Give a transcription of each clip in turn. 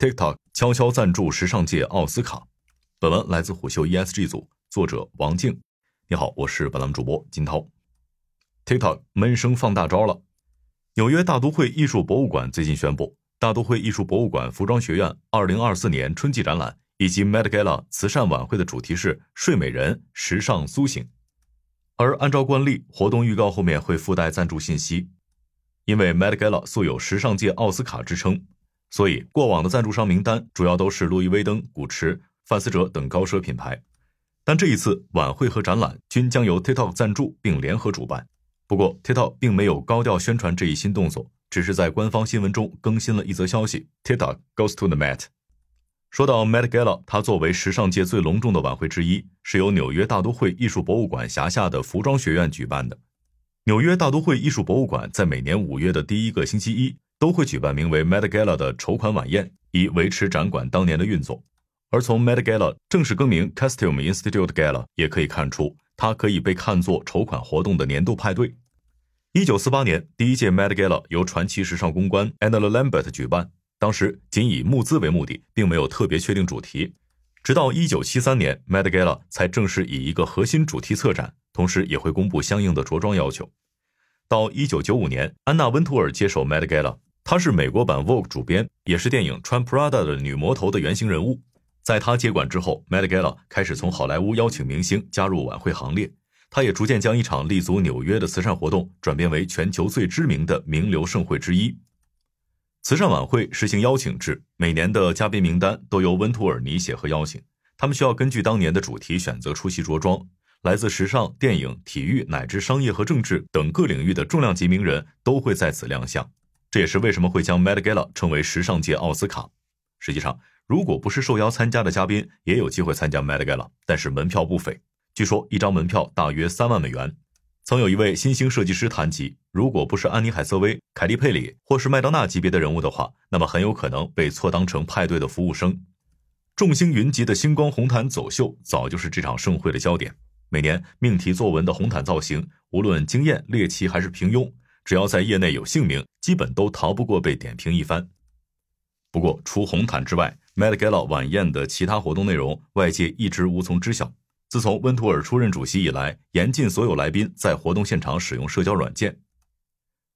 TikTok 悄悄赞助时尚界奥斯卡。本文来自虎嗅 ESG 组，作者王静。你好，我是本栏目主播金涛。TikTok 闷声放大招了。纽约大都会艺术博物馆最近宣布，大都会艺术博物馆服装学院2024年春季展览以及 Met Gala 慈善晚会的主题是“睡美人，时尚苏醒”。而按照惯例，活动预告后面会附带赞助信息，因为 Met Gala 素有时尚界奥斯卡之称。所以，过往的赞助商名单主要都是路易威登、古驰、范思哲等高奢品牌，但这一次晚会和展览均将由 TikTok 赞助并联合主办。不过，TikTok 并没有高调宣传这一新动作，只是在官方新闻中更新了一则消息：TikTok goes to the Met。说到 Met Gala，它作为时尚界最隆重的晚会之一，是由纽约大都会艺术博物馆辖下的服装学院举办的。纽约大都会艺术博物馆在每年五月的第一个星期一。都会举办名为 Met Gala 的筹款晚宴，以维持展馆当年的运作。而从 Met Gala 正式更名 Costume Institute Gala 也可以看出，它可以被看作筹款活动的年度派对。一九四八年，第一届 Met Gala 由传奇时尚公关 Anna Lambert 举办，当时仅以募资为目的，并没有特别确定主题。直到一九七三年，Met Gala 才正式以一个核心主题策展，同时也会公布相应的着装要求。到一九九五年，安娜温图尔接手 Met Gala。她是美国版 Vogue 主编，也是电影穿 Prada 的女魔头的原型人物。在她接管之后，Met Gala 开始从好莱坞邀请明星加入晚会行列。她也逐渐将一场立足纽约的慈善活动转变为全球最知名的名流盛会之一。慈善晚会实行邀请制，每年的嘉宾名单都由温图尔尼写和邀请。他们需要根据当年的主题选择出席着装。来自时尚、电影、体育乃至商业和政治等各领域的重量级名人都会在此亮相。这也是为什么会将 Met Gala 称为时尚界奥斯卡。实际上，如果不是受邀参加的嘉宾，也有机会参加 Met Gala，但是门票不菲。据说一张门票大约三万美元。曾有一位新兴设计师谈及，如果不是安妮海瑟薇、凯蒂佩里或是麦当娜级别的人物的话，那么很有可能被错当成派对的服务生。众星云集的星光红毯走秀，早就是这场盛会的焦点。每年命题作文的红毯造型，无论惊艳、猎奇还是平庸。只要在业内有姓名，基本都逃不过被点评一番。不过，除红毯之外，Met Gala 晚宴的其他活动内容，外界一直无从知晓。自从温图尔出任主席以来，严禁所有来宾在活动现场使用社交软件。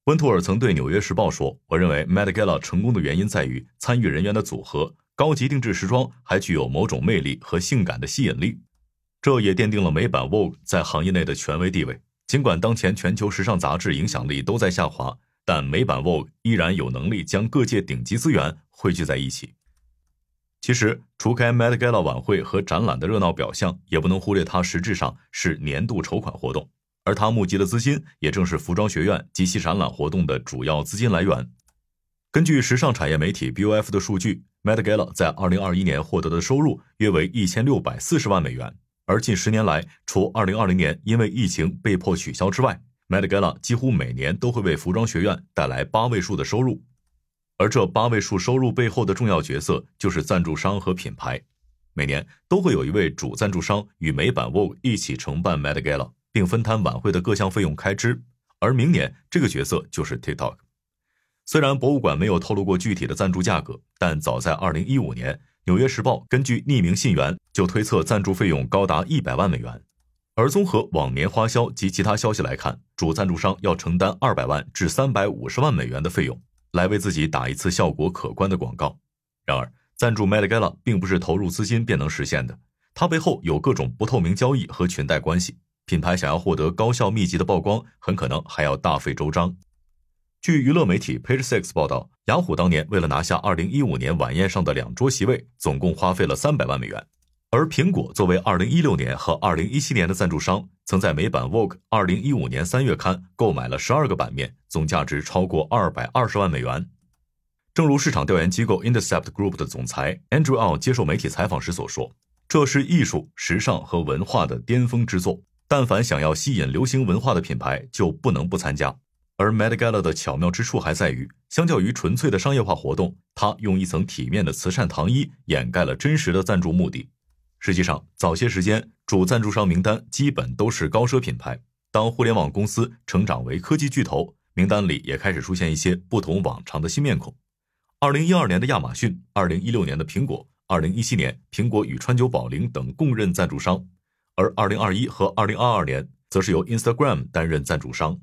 温图尔曾对《纽约时报》说：“我认为 Met Gala 成功的原因在于参与人员的组合，高级定制时装还具有某种魅力和性感的吸引力，这也奠定了美版 Vogue 在行业内的权威地位。”尽管当前全球时尚杂志影响力都在下滑，但美版 Vogue 依然有能力将各界顶级资源汇聚在一起。其实，除开 Met Gala 晚会和展览的热闹表象，也不能忽略它实质上是年度筹款活动，而它募集的资金也正是服装学院及其展览活动的主要资金来源。根据时尚产业媒体 BOF 的数据，Met Gala 在2021年获得的收入约为1640万美元。而近十年来，除2020年因为疫情被迫取消之外，Met Gala 几乎每年都会为服装学院带来八位数的收入。而这八位数收入背后的重要角色就是赞助商和品牌。每年都会有一位主赞助商与美版 Vogue 一起承办 Met Gala，并分摊晚会的各项费用开支。而明年这个角色就是 TikTok。虽然博物馆没有透露过具体的赞助价格，但早在2015年。《纽约时报》根据匿名信源就推测赞助费用高达一百万美元，而综合往年花销及其他消息来看，主赞助商要承担二百万至三百五十万美元的费用，来为自己打一次效果可观的广告。然而，赞助 Met Gala 并不是投入资金便能实现的，它背后有各种不透明交易和裙带关系。品牌想要获得高效密集的曝光，很可能还要大费周章。据娱乐媒体 Page Six 报道，雅虎当年为了拿下2015年晚宴上的两桌席位，总共花费了300万美元。而苹果作为2016年和2017年的赞助商，曾在美版 Vogue 2015年3月刊购买了12个版面，总价值超过220万美元。正如市场调研机构 Intercept Group 的总裁 Andrew Au 接受媒体采访时所说：“这是艺术、时尚和文化的巅峰之作，但凡想要吸引流行文化的品牌，就不能不参加。”而 Met Gala 的巧妙之处还在于，相较于纯粹的商业化活动，它用一层体面的慈善糖衣掩盖了真实的赞助目的。实际上，早些时间主赞助商名单基本都是高奢品牌。当互联网公司成长为科技巨头，名单里也开始出现一些不同往常的新面孔。二零一二年的亚马逊，二零一六年的苹果，二零一七年苹果与川久保玲等共任赞助商，而二零二一和二零二二年则是由 Instagram 担任赞助商。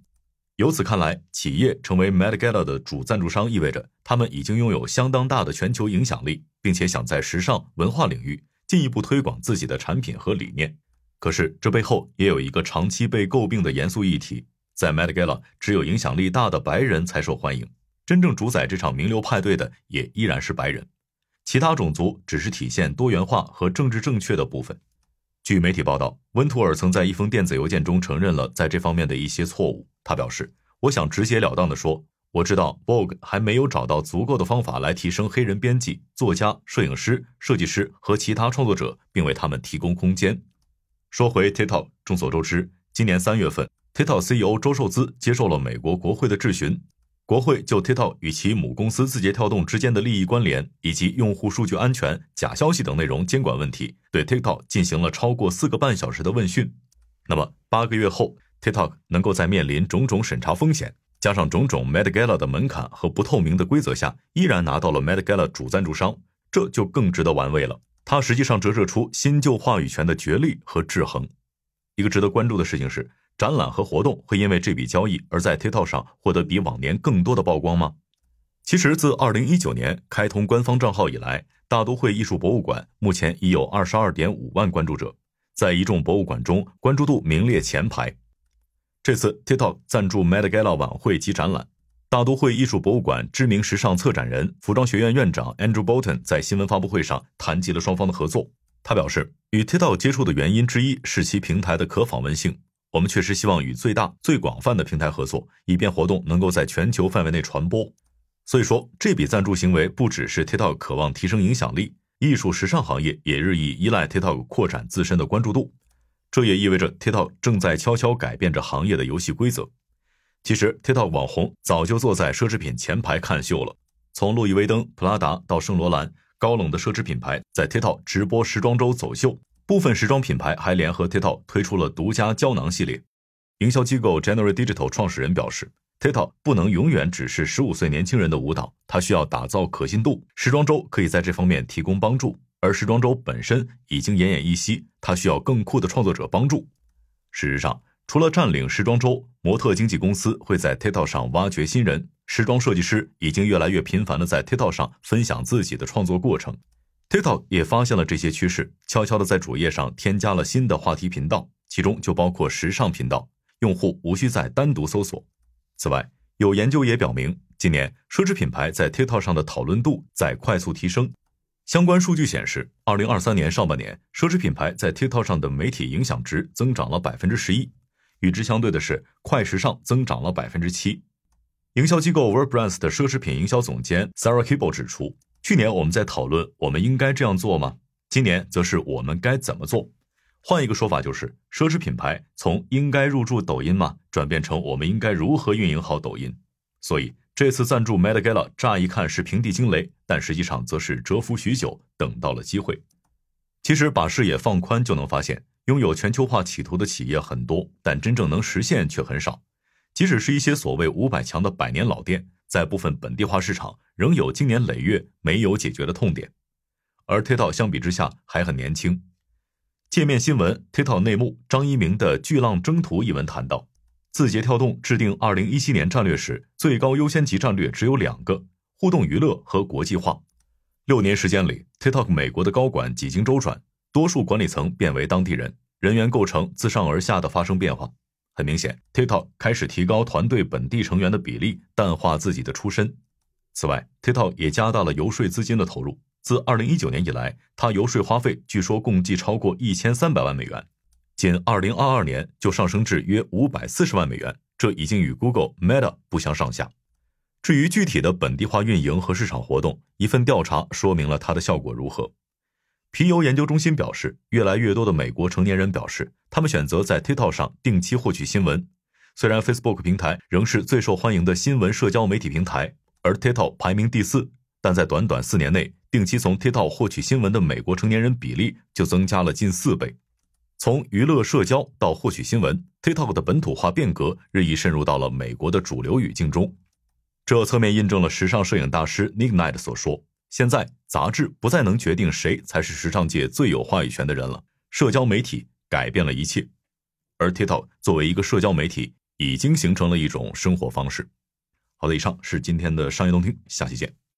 由此看来，企业成为 Met Gala 的主赞助商，意味着他们已经拥有相当大的全球影响力，并且想在时尚文化领域进一步推广自己的产品和理念。可是，这背后也有一个长期被诟病的严肃议题：在 Met Gala，只有影响力大的白人才受欢迎。真正主宰这场名流派对的也依然是白人，其他种族只是体现多元化和政治正确的部分。据媒体报道，温图尔曾在一封电子邮件中承认了在这方面的一些错误。他表示：“我想直截了当地说，我知道 Vogue 还没有找到足够的方法来提升黑人编辑、作家、摄影师、设计师和其他创作者，并为他们提供空间。”说回 TikTok，众所周知，今年三月份，TikTok CEO 周受资接受了美国国会的质询。国会就 TikTok 与其母公司字节跳动之间的利益关联，以及用户数据安全、假消息等内容监管问题，对 TikTok 进行了超过四个半小时的问讯。那么八个月后，TikTok 能够在面临种种审查风险，加上种种 Met Gala 的门槛和不透明的规则下，依然拿到了 Met Gala 主赞助商，这就更值得玩味了。它实际上折射出新旧话语权的角力和制衡。一个值得关注的事情是。展览和活动会因为这笔交易而在 TikTok 上获得比往年更多的曝光吗？其实，自2019年开通官方账号以来，大都会艺术博物馆目前已有22.5万关注者，在一众博物馆中关注度名列前排。这次 TikTok 赞助 Met Gala 晚会及展览，大都会艺术博物馆知名时尚策展人、服装学院院长 Andrew Bolton 在新闻发布会上谈及了双方的合作。他表示，与 TikTok 接触的原因之一是其平台的可访问性。我们确实希望与最大、最广泛的平台合作，以便活动能够在全球范围内传播。所以说，这笔赞助行为不只是 TikTok 渴望提升影响力，艺术时尚行业也日益依赖 TikTok 扩展自身的关注度。这也意味着 TikTok 正在悄悄改变着行业的游戏规则。其实，TikTok 网红早就坐在奢侈品前排看秀了，从路易威登、普拉达到圣罗兰，高冷的奢侈品牌在 TikTok 直播时装周走秀。部分时装品牌还联合 TikTok 推出了独家胶囊系列。营销机构 General Digital 创始人表示，TikTok 不能永远只是十五岁年轻人的舞蹈，它需要打造可信度。时装周可以在这方面提供帮助，而时装周本身已经奄奄一息，它需要更酷的创作者帮助。事实上，除了占领时装周，模特经纪公司会在 TikTok 上挖掘新人，时装设计师已经越来越频繁的在 TikTok 上分享自己的创作过程。TikTok 也发现了这些趋势，悄悄地在主页上添加了新的话题频道，其中就包括时尚频道，用户无需再单独搜索。此外，有研究也表明，今年奢侈品牌在 TikTok 上的讨论度在快速提升。相关数据显示，二零二三年上半年，奢侈品牌在 TikTok 上的媒体影响值增长了百分之十一，与之相对的是，快时尚增长了百分之七。营销机构 w o r d Brands 的奢侈品营销总监 Sarah Kibble 指出。去年我们在讨论我们应该这样做吗？今年则是我们该怎么做？换一个说法就是，奢侈品牌从应该入驻抖音吗，转变成我们应该如何运营好抖音。所以这次赞助 Met Gala，乍一看是平地惊雷，但实际上则是蛰伏许久，等到了机会。其实把视野放宽，就能发现，拥有全球化企图的企业很多，但真正能实现却很少。即使是一些所谓五百强的百年老店。在部分本地化市场，仍有经年累月没有解决的痛点，而 TikTok 相比之下还很年轻。界面新闻 TikTok 内幕张一鸣的《巨浪征途》一文谈到，字节跳动制定2017年战略时，最高优先级战略只有两个：互动娱乐和国际化。六年时间里，TikTok 美国的高管几经周转，多数管理层变为当地人，人员构成自上而下的发生变化。很明显，TikTok 开始提高团队本地成员的比例，淡化自己的出身。此外，TikTok 也加大了游说资金的投入。自2019年以来，它游说花费据说共计超过1300万美元，仅2022年就上升至约540万美元，这已经与 Google、Meta 不相上下。至于具体的本地化运营和市场活动，一份调查说明了它的效果如何。皮尤研究中心表示，越来越多的美国成年人表示，他们选择在 TikTok 上定期获取新闻。虽然 Facebook 平台仍是最受欢迎的新闻社交媒体平台，而 TikTok 排名第四，但在短短四年内，定期从 TikTok 获取新闻的美国成年人比例就增加了近四倍。从娱乐社交到获取新闻，TikTok 的本土化变革日益渗入到了美国的主流语境中。这侧面印证了时尚摄影大师 Nick Knight 所说：“现在杂志不再能决定谁才是时尚界最有话语权的人了，社交媒体改变了一切。”而 TikTok 作为一个社交媒体，已经形成了一种生活方式。好的，以上是今天的商业动听，下期见。